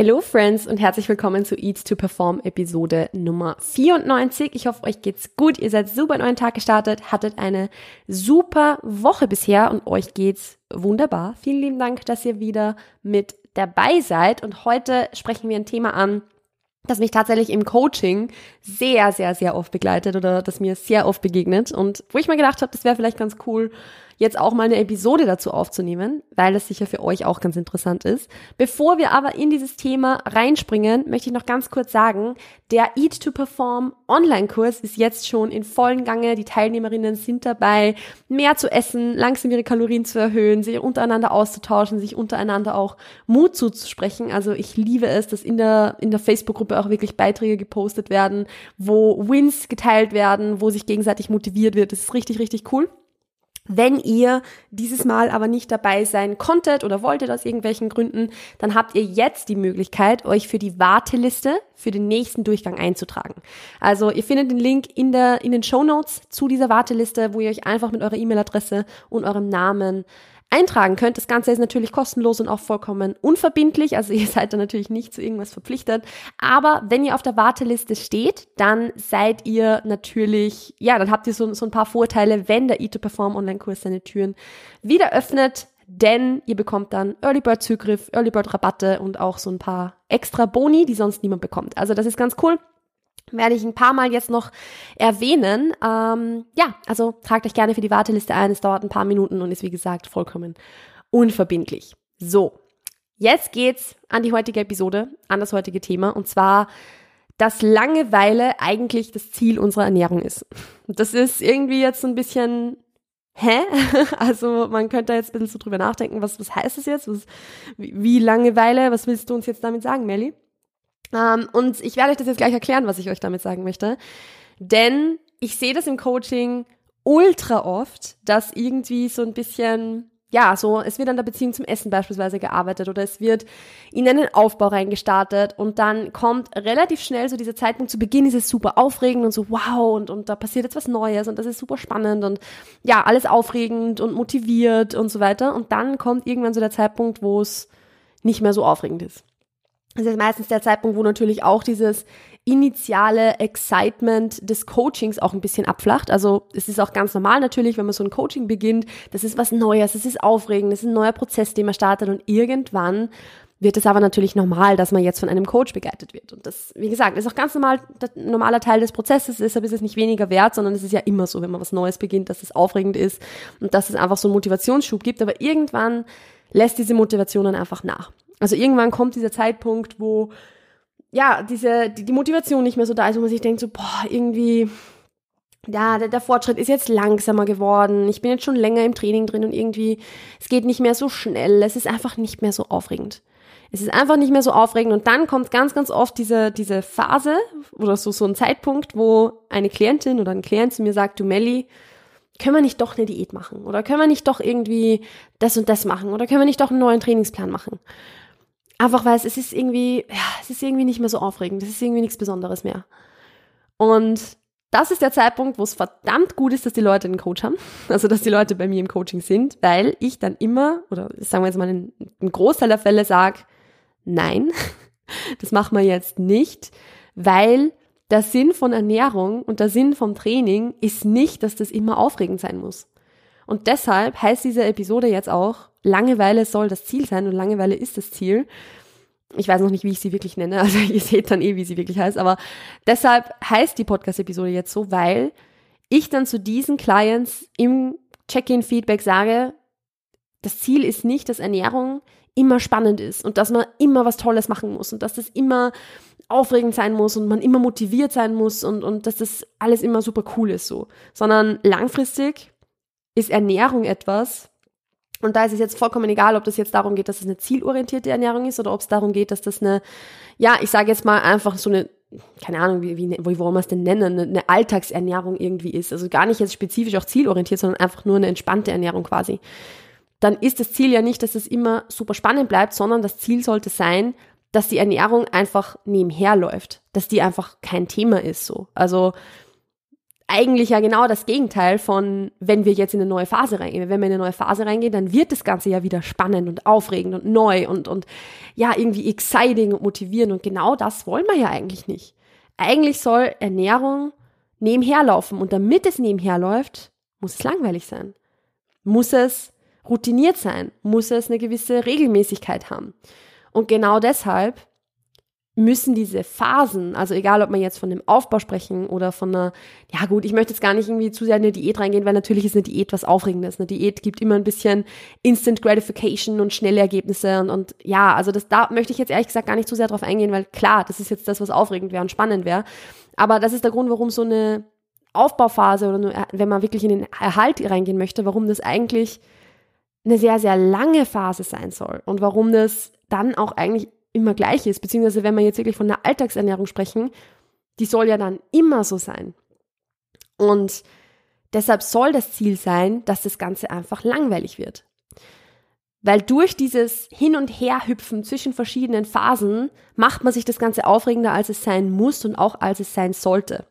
Hello Friends und herzlich willkommen zu Eat to Perform Episode Nummer 94. Ich hoffe, euch geht's gut. Ihr seid super in euren Tag gestartet, hattet eine super Woche bisher und euch geht's wunderbar. Vielen lieben Dank, dass ihr wieder mit dabei seid und heute sprechen wir ein Thema an, das mich tatsächlich im Coaching sehr, sehr, sehr oft begleitet oder das mir sehr oft begegnet und wo ich mir gedacht habe, das wäre vielleicht ganz cool, jetzt auch mal eine Episode dazu aufzunehmen, weil das sicher für euch auch ganz interessant ist. Bevor wir aber in dieses Thema reinspringen, möchte ich noch ganz kurz sagen, der Eat to Perform Online-Kurs ist jetzt schon in vollen Gange. Die Teilnehmerinnen sind dabei, mehr zu essen, langsam ihre Kalorien zu erhöhen, sich untereinander auszutauschen, sich untereinander auch Mut zuzusprechen. Also ich liebe es, dass in der, in der Facebook-Gruppe auch wirklich Beiträge gepostet werden, wo Wins geteilt werden, wo sich gegenseitig motiviert wird. Das ist richtig, richtig cool. Wenn ihr dieses Mal aber nicht dabei sein konntet oder wolltet aus irgendwelchen Gründen, dann habt ihr jetzt die Möglichkeit, euch für die Warteliste für den nächsten Durchgang einzutragen. Also ihr findet den Link in, der, in den Show Notes zu dieser Warteliste, wo ihr euch einfach mit eurer E-Mail-Adresse und eurem Namen eintragen könnt. Das Ganze ist natürlich kostenlos und auch vollkommen unverbindlich. Also ihr seid da natürlich nicht zu irgendwas verpflichtet. Aber wenn ihr auf der Warteliste steht, dann seid ihr natürlich, ja, dann habt ihr so, so ein paar Vorteile, wenn der E2Perform Online-Kurs seine Türen wieder öffnet. Denn ihr bekommt dann Early Bird Zugriff, Early Bird Rabatte und auch so ein paar extra Boni, die sonst niemand bekommt. Also das ist ganz cool werde ich ein paar Mal jetzt noch erwähnen. Ähm, ja, also tragt euch gerne für die Warteliste ein. Es dauert ein paar Minuten und ist wie gesagt vollkommen unverbindlich. So, jetzt geht's an die heutige Episode, an das heutige Thema und zwar, dass Langeweile eigentlich das Ziel unserer Ernährung ist. Das ist irgendwie jetzt so ein bisschen Hä? Also man könnte jetzt ein bisschen so drüber nachdenken, was, was heißt das jetzt? Was, wie Langeweile? Was willst du uns jetzt damit sagen, Melly? Ähm, und ich werde euch das jetzt gleich erklären, was ich euch damit sagen möchte. Denn ich sehe das im Coaching ultra oft, dass irgendwie so ein bisschen, ja, so, es wird an der Beziehung zum Essen beispielsweise gearbeitet oder es wird in einen Aufbau reingestartet und dann kommt relativ schnell so dieser Zeitpunkt, zu Beginn ist es super aufregend und so, wow, und, und da passiert jetzt was Neues und das ist super spannend und ja, alles aufregend und motiviert und so weiter. Und dann kommt irgendwann so der Zeitpunkt, wo es nicht mehr so aufregend ist. Das ist meistens der Zeitpunkt, wo natürlich auch dieses initiale Excitement des Coachings auch ein bisschen abflacht. Also es ist auch ganz normal natürlich, wenn man so ein Coaching beginnt, das ist was Neues, das ist aufregend, das ist ein neuer Prozess, den man startet und irgendwann wird es aber natürlich normal, dass man jetzt von einem Coach begleitet wird. Und das, wie gesagt, ist auch ganz normal, normaler Teil des Prozesses, deshalb ist es nicht weniger wert, sondern es ist ja immer so, wenn man was Neues beginnt, dass es aufregend ist und dass es einfach so einen Motivationsschub gibt. Aber irgendwann lässt diese Motivation dann einfach nach. Also irgendwann kommt dieser Zeitpunkt, wo ja, diese, die, die Motivation nicht mehr so da ist, wo man sich denkt, so, boah, irgendwie, ja, der, der Fortschritt ist jetzt langsamer geworden. Ich bin jetzt schon länger im Training drin und irgendwie, es geht nicht mehr so schnell. Es ist einfach nicht mehr so aufregend. Es ist einfach nicht mehr so aufregend und dann kommt ganz, ganz oft diese, diese Phase oder so, so ein Zeitpunkt, wo eine Klientin oder ein Klient zu mir sagt, du Melli, können wir nicht doch eine Diät machen? Oder können wir nicht doch irgendwie das und das machen? Oder können wir nicht doch einen neuen Trainingsplan machen? Einfach weil es, ist irgendwie, ja, es ist irgendwie nicht mehr so aufregend. Es ist irgendwie nichts Besonderes mehr. Und das ist der Zeitpunkt, wo es verdammt gut ist, dass die Leute einen Coach haben. Also, dass die Leute bei mir im Coaching sind, weil ich dann immer, oder sagen wir jetzt mal einen, einen Großteil der Fälle sage, nein, das machen wir jetzt nicht, weil der Sinn von Ernährung und der Sinn vom Training ist nicht, dass das immer aufregend sein muss. Und deshalb heißt diese Episode jetzt auch, Langeweile soll das Ziel sein und Langeweile ist das Ziel. Ich weiß noch nicht, wie ich sie wirklich nenne, also ihr seht dann eh, wie sie wirklich heißt, aber deshalb heißt die Podcast-Episode jetzt so, weil ich dann zu diesen Clients im Check-in-Feedback sage, das Ziel ist nicht, dass Ernährung immer spannend ist und dass man immer was Tolles machen muss und dass das immer aufregend sein muss und man immer motiviert sein muss und, und dass das alles immer super cool ist so, sondern langfristig ist Ernährung etwas, und da ist es jetzt vollkommen egal, ob das jetzt darum geht, dass es eine zielorientierte Ernährung ist oder ob es darum geht, dass das eine, ja, ich sage jetzt mal einfach so eine, keine Ahnung, wie, wie, wie wollen wir es denn nennen, eine, eine Alltagsernährung irgendwie ist. Also gar nicht jetzt spezifisch auch zielorientiert, sondern einfach nur eine entspannte Ernährung quasi. Dann ist das Ziel ja nicht, dass es immer super spannend bleibt, sondern das Ziel sollte sein, dass die Ernährung einfach nebenher läuft, dass die einfach kein Thema ist so. Also eigentlich ja genau das Gegenteil von, wenn wir jetzt in eine neue Phase reingehen. Wenn wir in eine neue Phase reingehen, dann wird das Ganze ja wieder spannend und aufregend und neu und, und ja, irgendwie exciting und motivierend. Und genau das wollen wir ja eigentlich nicht. Eigentlich soll Ernährung nebenher laufen. Und damit es nebenher läuft, muss es langweilig sein. Muss es routiniert sein. Muss es eine gewisse Regelmäßigkeit haben. Und genau deshalb müssen diese Phasen, also egal ob man jetzt von dem Aufbau sprechen oder von einer, ja gut, ich möchte jetzt gar nicht irgendwie zu sehr in eine Diät reingehen, weil natürlich ist eine Diät was Aufregendes. Eine Diät gibt immer ein bisschen Instant Gratification und schnelle Ergebnisse und, und ja, also das, da möchte ich jetzt ehrlich gesagt gar nicht zu sehr drauf eingehen, weil klar, das ist jetzt das, was aufregend wäre und spannend wäre. Aber das ist der Grund, warum so eine Aufbauphase oder nur, wenn man wirklich in den Erhalt reingehen möchte, warum das eigentlich eine sehr, sehr lange Phase sein soll und warum das dann auch eigentlich immer gleich ist, beziehungsweise wenn wir jetzt wirklich von der Alltagsernährung sprechen, die soll ja dann immer so sein. Und deshalb soll das Ziel sein, dass das Ganze einfach langweilig wird. Weil durch dieses Hin- und Herhüpfen zwischen verschiedenen Phasen macht man sich das Ganze aufregender, als es sein muss und auch als es sein sollte.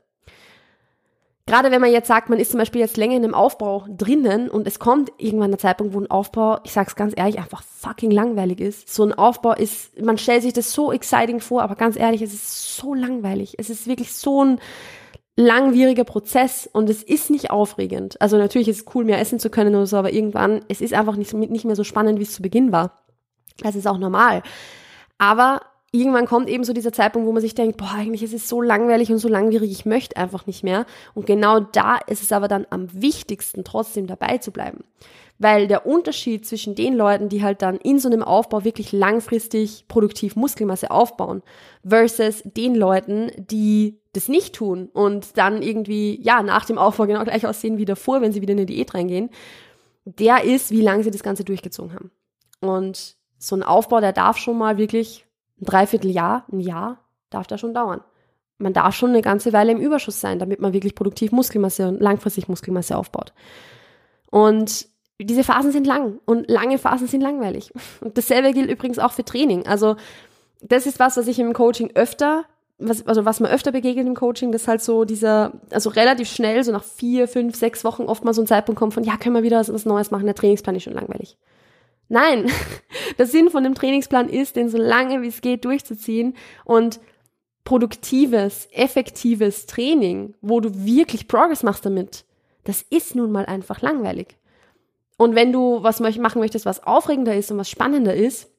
Gerade wenn man jetzt sagt, man ist zum Beispiel jetzt länger in einem Aufbau drinnen und es kommt irgendwann der Zeitpunkt, wo ein Aufbau, ich sag's ganz ehrlich, einfach fucking langweilig ist. So ein Aufbau ist, man stellt sich das so exciting vor, aber ganz ehrlich, es ist so langweilig. Es ist wirklich so ein langwieriger Prozess und es ist nicht aufregend. Also natürlich ist es cool, mehr essen zu können oder so, aber irgendwann, es ist einfach nicht, nicht mehr so spannend, wie es zu Beginn war. Das ist auch normal. Aber irgendwann kommt eben so dieser Zeitpunkt, wo man sich denkt, boah, eigentlich ist es so langweilig und so langwierig, ich möchte einfach nicht mehr. Und genau da ist es aber dann am wichtigsten, trotzdem dabei zu bleiben. Weil der Unterschied zwischen den Leuten, die halt dann in so einem Aufbau wirklich langfristig produktiv Muskelmasse aufbauen, versus den Leuten, die das nicht tun und dann irgendwie, ja, nach dem Aufbau genau gleich aussehen wie davor, wenn sie wieder in eine Diät reingehen, der ist, wie lange sie das Ganze durchgezogen haben. Und so ein Aufbau, der darf schon mal wirklich ein Dreivierteljahr, ein Jahr darf da schon dauern. Man darf schon eine ganze Weile im Überschuss sein, damit man wirklich produktiv Muskelmasse und langfristig Muskelmasse aufbaut. Und diese Phasen sind lang und lange Phasen sind langweilig. Und dasselbe gilt übrigens auch für Training. Also das ist was, was ich im Coaching öfter, was, also was mir öfter begegnet im Coaching, dass halt so dieser, also relativ schnell, so nach vier, fünf, sechs Wochen oft mal so ein Zeitpunkt kommt von, ja, können wir wieder was, was Neues machen, der Trainingsplan ist schon langweilig. Nein, der Sinn von dem Trainingsplan ist, den so lange wie es geht durchzuziehen und produktives, effektives Training, wo du wirklich Progress machst damit, das ist nun mal einfach langweilig. Und wenn du was machen möchtest, was aufregender ist und was spannender ist,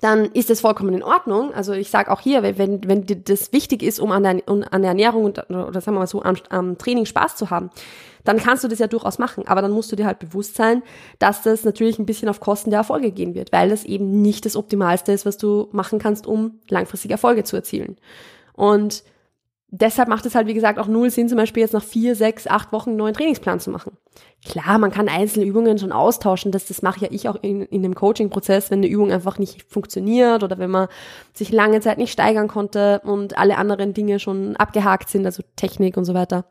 dann ist das vollkommen in Ordnung. Also ich sage auch hier, wenn, wenn dir das wichtig ist, um an der, um an der Ernährung und, oder sagen wir mal so, am, am Training Spaß zu haben, dann kannst du das ja durchaus machen. Aber dann musst du dir halt bewusst sein, dass das natürlich ein bisschen auf Kosten der Erfolge gehen wird, weil das eben nicht das Optimalste ist, was du machen kannst, um langfristig Erfolge zu erzielen. Und deshalb macht es halt, wie gesagt, auch null Sinn, zum Beispiel jetzt nach vier, sechs, acht Wochen einen neuen Trainingsplan zu machen. Klar, man kann einzelne Übungen schon austauschen, das, das mache ja ich auch in, in dem Coaching-Prozess, wenn eine Übung einfach nicht funktioniert oder wenn man sich lange Zeit nicht steigern konnte und alle anderen Dinge schon abgehakt sind, also Technik und so weiter.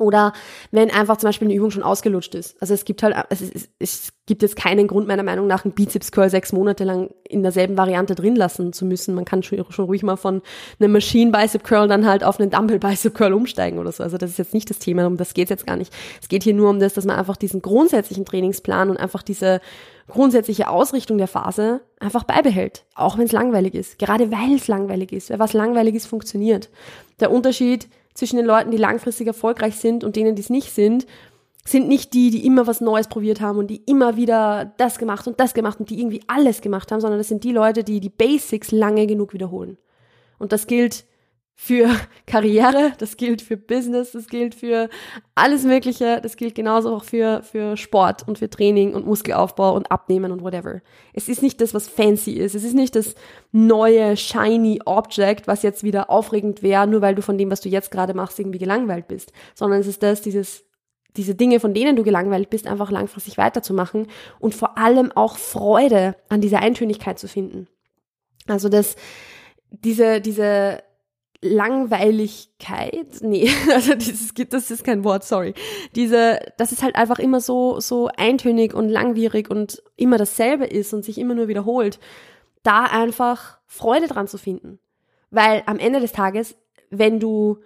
Oder wenn einfach zum Beispiel eine Übung schon ausgelutscht ist. Also es gibt halt, es, es, gibt jetzt keinen Grund meiner Meinung nach, einen Bizeps Curl sechs Monate lang in derselben Variante drin lassen zu müssen. Man kann schon, schon ruhig mal von einem Machine Bicep Curl dann halt auf einen Dumbbell Bicep Curl umsteigen oder so. Also das ist jetzt nicht das Thema, um das geht jetzt gar nicht. Es geht hier nur um das, dass man einfach diesen grundsätzlichen Trainingsplan und einfach diese grundsätzliche Ausrichtung der Phase einfach beibehält. Auch wenn es langweilig ist. Gerade weil es langweilig ist. Weil was langweilig ist, funktioniert. Der Unterschied zwischen den Leuten, die langfristig erfolgreich sind und denen, die es nicht sind, sind nicht die, die immer was Neues probiert haben und die immer wieder das gemacht und das gemacht und die irgendwie alles gemacht haben, sondern das sind die Leute, die die Basics lange genug wiederholen. Und das gilt für Karriere, das gilt für Business, das gilt für alles Mögliche, das gilt genauso auch für, für Sport und für Training und Muskelaufbau und Abnehmen und whatever. Es ist nicht das, was fancy ist. Es ist nicht das neue, shiny Object, was jetzt wieder aufregend wäre, nur weil du von dem, was du jetzt gerade machst, irgendwie gelangweilt bist, sondern es ist das, dieses, diese Dinge, von denen du gelangweilt bist, einfach langfristig weiterzumachen und vor allem auch Freude an dieser Eintönigkeit zu finden. Also das, diese, diese, Langweiligkeit, nee, also dieses, das ist kein Wort, sorry. Diese, dass es halt einfach immer so, so eintönig und langwierig und immer dasselbe ist und sich immer nur wiederholt, da einfach Freude dran zu finden. Weil am Ende des Tages, wenn du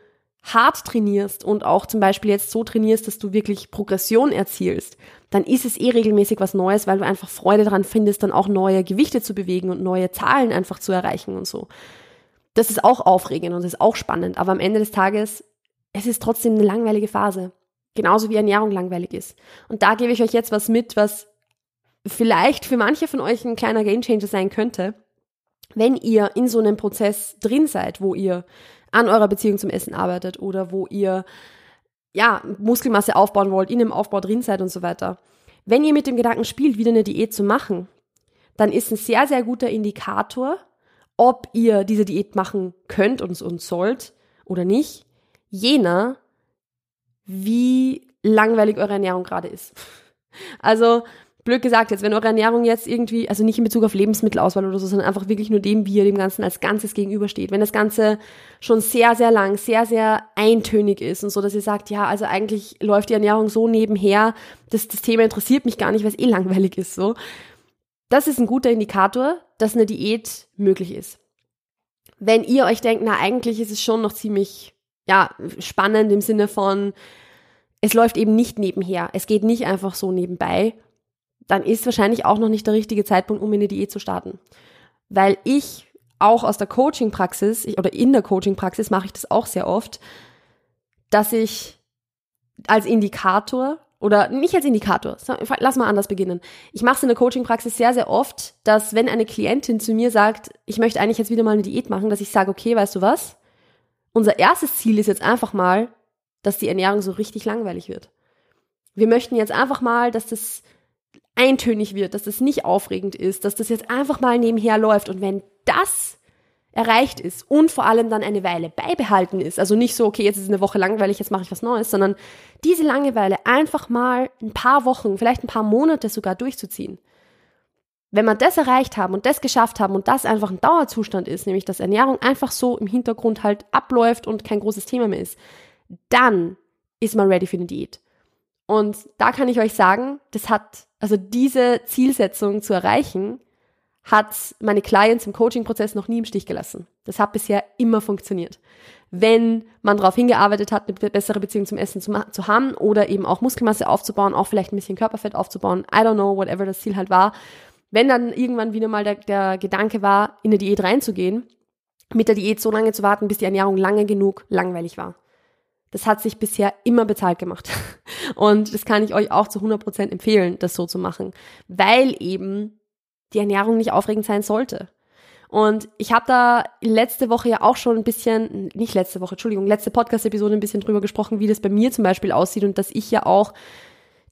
hart trainierst und auch zum Beispiel jetzt so trainierst, dass du wirklich Progression erzielst, dann ist es eh regelmäßig was Neues, weil du einfach Freude daran findest, dann auch neue Gewichte zu bewegen und neue Zahlen einfach zu erreichen und so. Das ist auch aufregend und ist auch spannend, aber am Ende des Tages, es ist trotzdem eine langweilige Phase. Genauso wie Ernährung langweilig ist. Und da gebe ich euch jetzt was mit, was vielleicht für manche von euch ein kleiner Gamechanger sein könnte, wenn ihr in so einem Prozess drin seid, wo ihr an eurer Beziehung zum Essen arbeitet oder wo ihr ja Muskelmasse aufbauen wollt, in dem Aufbau drin seid und so weiter. Wenn ihr mit dem Gedanken spielt, wieder eine Diät zu machen, dann ist ein sehr, sehr guter Indikator, ob ihr diese Diät machen könnt und, und sollt oder nicht, jener, wie langweilig eure Ernährung gerade ist. Also blöd gesagt jetzt, wenn eure Ernährung jetzt irgendwie, also nicht in Bezug auf Lebensmittelauswahl oder so, sondern einfach wirklich nur dem, wie ihr dem Ganzen als Ganzes gegenübersteht. Wenn das Ganze schon sehr, sehr lang, sehr, sehr eintönig ist und so, dass ihr sagt, ja, also eigentlich läuft die Ernährung so nebenher, das, das Thema interessiert mich gar nicht, weil es eh langweilig ist, so. Das ist ein guter Indikator, dass eine Diät möglich ist. Wenn ihr euch denkt, na, eigentlich ist es schon noch ziemlich, ja, spannend im Sinne von, es läuft eben nicht nebenher. Es geht nicht einfach so nebenbei dann ist wahrscheinlich auch noch nicht der richtige Zeitpunkt, um eine Diät zu starten. Weil ich auch aus der Coaching-Praxis oder in der Coaching-Praxis mache ich das auch sehr oft, dass ich als Indikator oder nicht als Indikator, lass mal anders beginnen. Ich mache es in der Coaching-Praxis sehr, sehr oft, dass wenn eine Klientin zu mir sagt, ich möchte eigentlich jetzt wieder mal eine Diät machen, dass ich sage, okay, weißt du was? Unser erstes Ziel ist jetzt einfach mal, dass die Ernährung so richtig langweilig wird. Wir möchten jetzt einfach mal, dass das eintönig wird, dass das nicht aufregend ist, dass das jetzt einfach mal nebenher läuft. Und wenn das erreicht ist und vor allem dann eine Weile beibehalten ist, also nicht so, okay, jetzt ist eine Woche langweilig, jetzt mache ich was Neues, sondern diese Langeweile einfach mal ein paar Wochen, vielleicht ein paar Monate sogar durchzuziehen. Wenn wir das erreicht haben und das geschafft haben und das einfach ein Dauerzustand ist, nämlich dass Ernährung einfach so im Hintergrund halt abläuft und kein großes Thema mehr ist, dann ist man ready für eine Diät. Und da kann ich euch sagen, das hat also diese Zielsetzung zu erreichen, hat meine Clients im Coaching-Prozess noch nie im Stich gelassen. Das hat bisher immer funktioniert. Wenn man darauf hingearbeitet hat, eine bessere Beziehung zum Essen zu, zu, haben oder eben auch Muskelmasse aufzubauen, auch vielleicht ein bisschen Körperfett aufzubauen, I don't know, whatever das Ziel halt war. Wenn dann irgendwann wieder mal der, der Gedanke war, in eine Diät reinzugehen, mit der Diät so lange zu warten, bis die Ernährung lange genug langweilig war. Das hat sich bisher immer bezahlt gemacht. Und das kann ich euch auch zu 100% empfehlen, das so zu machen, weil eben die Ernährung nicht aufregend sein sollte. Und ich habe da letzte Woche ja auch schon ein bisschen, nicht letzte Woche, Entschuldigung, letzte Podcast-Episode ein bisschen drüber gesprochen, wie das bei mir zum Beispiel aussieht und dass ich ja auch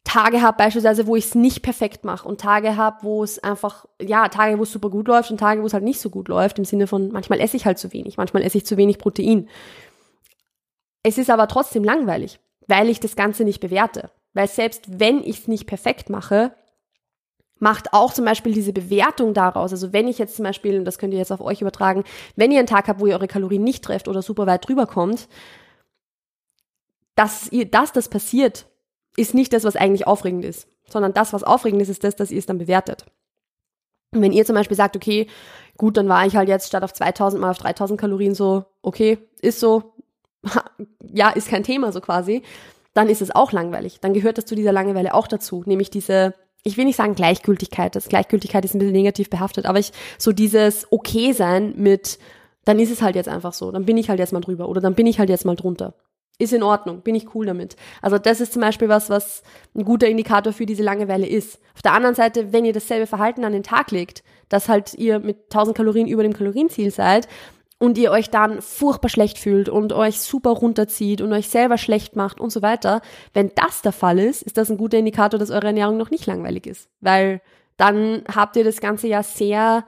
Tage habe beispielsweise, wo ich es nicht perfekt mache und Tage habe, wo es einfach, ja, Tage, wo es super gut läuft und Tage, wo es halt nicht so gut läuft, im Sinne von, manchmal esse ich halt zu wenig, manchmal esse ich zu wenig Protein. Es ist aber trotzdem langweilig, weil ich das Ganze nicht bewerte. Weil selbst wenn ich es nicht perfekt mache, macht auch zum Beispiel diese Bewertung daraus. Also wenn ich jetzt zum Beispiel, und das könnt ihr jetzt auf euch übertragen, wenn ihr einen Tag habt, wo ihr eure Kalorien nicht trefft oder super weit drüber kommt, dass, ihr, dass das passiert, ist nicht das, was eigentlich aufregend ist, sondern das, was aufregend ist, ist das, dass ihr es dann bewertet. Und wenn ihr zum Beispiel sagt, okay, gut, dann war ich halt jetzt statt auf 2000 mal auf 3000 Kalorien so, okay, ist so, ja, ist kein Thema so quasi, dann ist es auch langweilig. Dann gehört das zu dieser Langeweile auch dazu, nämlich diese, ich will nicht sagen Gleichgültigkeit, das Gleichgültigkeit ist ein bisschen negativ behaftet, aber ich, so dieses Okay sein mit, dann ist es halt jetzt einfach so, dann bin ich halt jetzt mal drüber oder dann bin ich halt jetzt mal drunter. Ist in Ordnung, bin ich cool damit. Also das ist zum Beispiel was, was ein guter Indikator für diese Langeweile ist. Auf der anderen Seite, wenn ihr dasselbe Verhalten an den Tag legt, dass halt ihr mit 1000 Kalorien über dem Kalorienziel seid, und ihr euch dann furchtbar schlecht fühlt und euch super runterzieht und euch selber schlecht macht und so weiter, wenn das der Fall ist, ist das ein guter Indikator, dass eure Ernährung noch nicht langweilig ist. Weil dann habt ihr das Ganze ja sehr,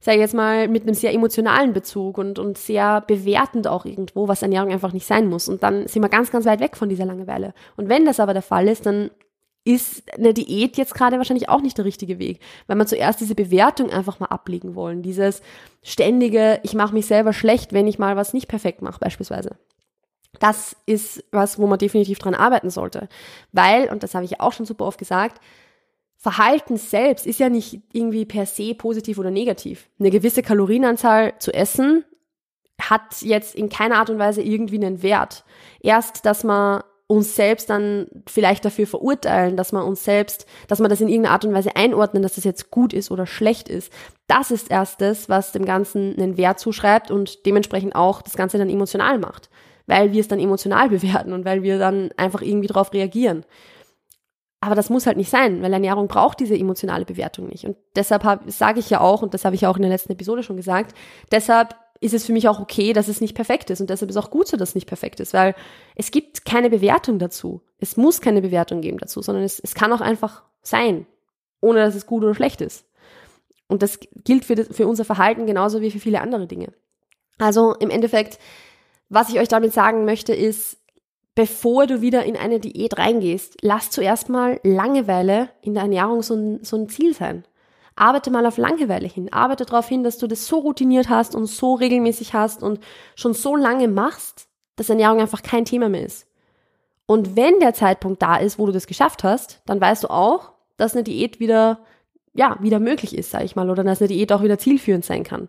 sag ich jetzt mal, mit einem sehr emotionalen Bezug und, und sehr bewertend auch irgendwo, was Ernährung einfach nicht sein muss. Und dann sind wir ganz, ganz weit weg von dieser Langeweile. Und wenn das aber der Fall ist, dann ist eine Diät jetzt gerade wahrscheinlich auch nicht der richtige Weg, weil man zuerst diese Bewertung einfach mal ablegen wollen, dieses ständige, ich mache mich selber schlecht, wenn ich mal was nicht perfekt mache beispielsweise. Das ist was, wo man definitiv dran arbeiten sollte, weil und das habe ich auch schon super oft gesagt, Verhalten selbst ist ja nicht irgendwie per se positiv oder negativ. Eine gewisse Kalorienanzahl zu essen hat jetzt in keiner Art und Weise irgendwie einen Wert. Erst, dass man uns selbst dann vielleicht dafür verurteilen, dass man uns selbst, dass man das in irgendeiner Art und Weise einordnen, dass das jetzt gut ist oder schlecht ist. Das ist erst das, was dem Ganzen einen Wert zuschreibt und dementsprechend auch das Ganze dann emotional macht, weil wir es dann emotional bewerten und weil wir dann einfach irgendwie darauf reagieren. Aber das muss halt nicht sein, weil Ernährung braucht diese emotionale Bewertung nicht. Und deshalb sage ich ja auch, und das habe ich ja auch in der letzten Episode schon gesagt, deshalb ist es für mich auch okay, dass es nicht perfekt ist. Und deshalb ist auch gut so, dass es nicht perfekt ist, weil es gibt keine Bewertung dazu. Es muss keine Bewertung geben dazu, sondern es, es kann auch einfach sein, ohne dass es gut oder schlecht ist. Und das gilt für, das, für unser Verhalten genauso wie für viele andere Dinge. Also im Endeffekt, was ich euch damit sagen möchte, ist, bevor du wieder in eine Diät reingehst, lass zuerst mal Langeweile in der Ernährung so ein, so ein Ziel sein. Arbeite mal auf Langeweile hin. Arbeite darauf hin, dass du das so routiniert hast und so regelmäßig hast und schon so lange machst, dass Ernährung einfach kein Thema mehr ist. Und wenn der Zeitpunkt da ist, wo du das geschafft hast, dann weißt du auch, dass eine Diät wieder, ja, wieder möglich ist, sag ich mal, oder dass eine Diät auch wieder zielführend sein kann.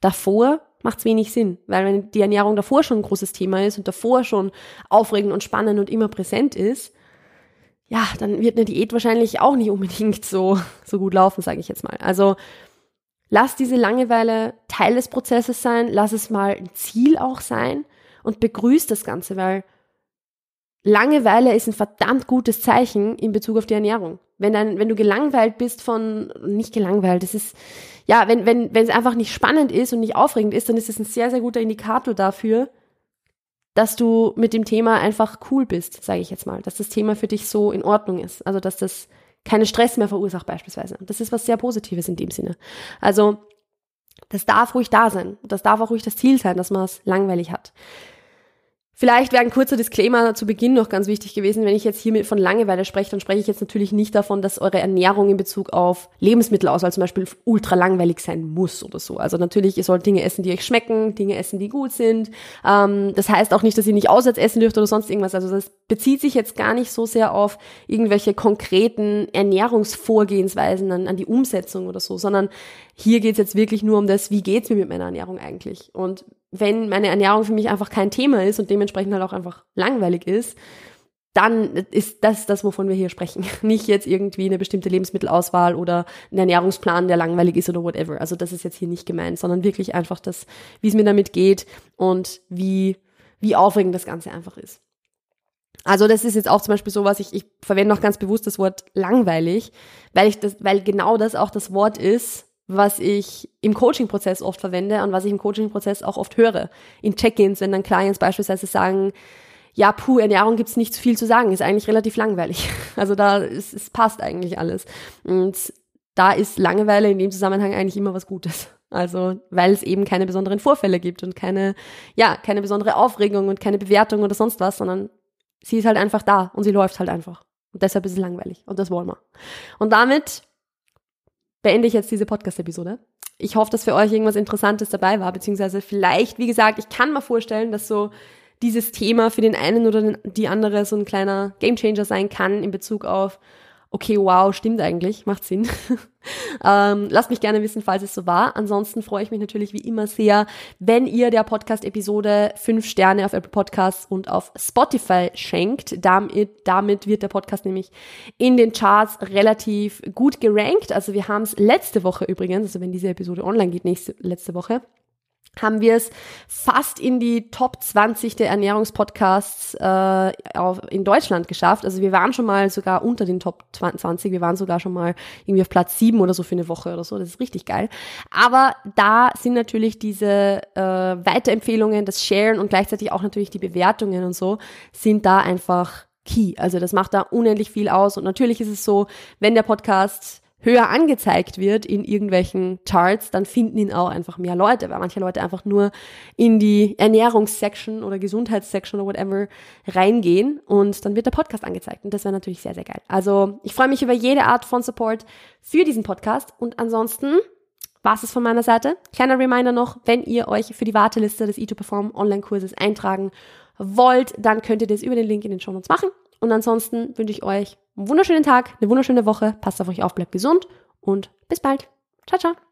Davor macht es wenig Sinn, weil wenn die Ernährung davor schon ein großes Thema ist und davor schon aufregend und spannend und immer präsent ist, ja, dann wird eine Diät wahrscheinlich auch nicht unbedingt so, so gut laufen, sage ich jetzt mal. Also lass diese Langeweile Teil des Prozesses sein, lass es mal ein Ziel auch sein und begrüß das Ganze, weil Langeweile ist ein verdammt gutes Zeichen in Bezug auf die Ernährung. Wenn dann, wenn du gelangweilt bist von, nicht gelangweilt, das ist, ja, wenn, wenn, wenn es einfach nicht spannend ist und nicht aufregend ist, dann ist es ein sehr, sehr guter Indikator dafür, dass du mit dem Thema einfach cool bist, sage ich jetzt mal, dass das Thema für dich so in Ordnung ist, also dass das keine Stress mehr verursacht beispielsweise. Das ist was sehr Positives in dem Sinne. Also das darf ruhig da sein. Das darf auch ruhig das Ziel sein, dass man es langweilig hat. Vielleicht wäre ein kurzer Disclaimer zu Beginn noch ganz wichtig gewesen. Wenn ich jetzt hier von Langeweile spreche, dann spreche ich jetzt natürlich nicht davon, dass eure Ernährung in Bezug auf Lebensmittelauswahl zum Beispiel ultra langweilig sein muss oder so. Also natürlich, ihr sollt Dinge essen, die euch schmecken, Dinge essen, die gut sind. Ähm, das heißt auch nicht, dass ihr nicht auswärts essen dürft oder sonst irgendwas. Also das bezieht sich jetzt gar nicht so sehr auf irgendwelche konkreten Ernährungsvorgehensweisen an, an die Umsetzung oder so, sondern hier geht's jetzt wirklich nur um das, wie geht's mir mit meiner Ernährung eigentlich? Und wenn meine Ernährung für mich einfach kein Thema ist und dementsprechend halt auch einfach langweilig ist, dann ist das das, wovon wir hier sprechen. Nicht jetzt irgendwie eine bestimmte Lebensmittelauswahl oder ein Ernährungsplan, der langweilig ist oder whatever. Also das ist jetzt hier nicht gemeint, sondern wirklich einfach das, wie es mir damit geht und wie, wie aufregend das Ganze einfach ist. Also das ist jetzt auch zum Beispiel so was, ich, ich verwende auch ganz bewusst das Wort langweilig, weil ich das, weil genau das auch das Wort ist, was ich im Coaching-Prozess oft verwende und was ich im Coaching-Prozess auch oft höre. In Check-ins, wenn dann Clients beispielsweise sagen, ja, puh, Ernährung gibt's nicht zu viel zu sagen, ist eigentlich relativ langweilig. Also da ist, es passt eigentlich alles. Und da ist Langeweile in dem Zusammenhang eigentlich immer was Gutes. Also, weil es eben keine besonderen Vorfälle gibt und keine, ja, keine besondere Aufregung und keine Bewertung oder sonst was, sondern sie ist halt einfach da und sie läuft halt einfach. Und deshalb ist es langweilig. Und das wollen wir. Und damit beende ich jetzt diese Podcast-Episode. Ich hoffe, dass für euch irgendwas Interessantes dabei war, beziehungsweise vielleicht, wie gesagt, ich kann mir vorstellen, dass so dieses Thema für den einen oder die andere so ein kleiner Gamechanger sein kann in Bezug auf okay, wow, stimmt eigentlich, macht Sinn. ähm, lasst mich gerne wissen, falls es so war. Ansonsten freue ich mich natürlich wie immer sehr, wenn ihr der Podcast-Episode fünf Sterne auf Apple Podcasts und auf Spotify schenkt. Damit, damit wird der Podcast nämlich in den Charts relativ gut gerankt. Also wir haben es letzte Woche übrigens, also wenn diese Episode online geht, nächste, letzte Woche, haben wir es fast in die Top 20 der Ernährungspodcasts äh, auf, in Deutschland geschafft. Also wir waren schon mal sogar unter den Top 20, wir waren sogar schon mal irgendwie auf Platz 7 oder so für eine Woche oder so. Das ist richtig geil. Aber da sind natürlich diese äh, Weiterempfehlungen, das Sharen und gleichzeitig auch natürlich die Bewertungen und so, sind da einfach key. Also das macht da unendlich viel aus. Und natürlich ist es so, wenn der Podcast höher angezeigt wird in irgendwelchen Charts, dann finden ihn auch einfach mehr Leute, weil manche Leute einfach nur in die Ernährungssection oder Gesundheitssection oder whatever reingehen und dann wird der Podcast angezeigt und das wäre natürlich sehr, sehr geil. Also ich freue mich über jede Art von Support für diesen Podcast und ansonsten war es von meiner Seite. Kleiner Reminder noch, wenn ihr euch für die Warteliste des E2Perform Online-Kurses eintragen wollt, dann könnt ihr das über den Link in den Show Notes machen. Und ansonsten wünsche ich euch einen wunderschönen Tag, eine wunderschöne Woche. Passt auf euch auf, bleibt gesund und bis bald. Ciao, ciao.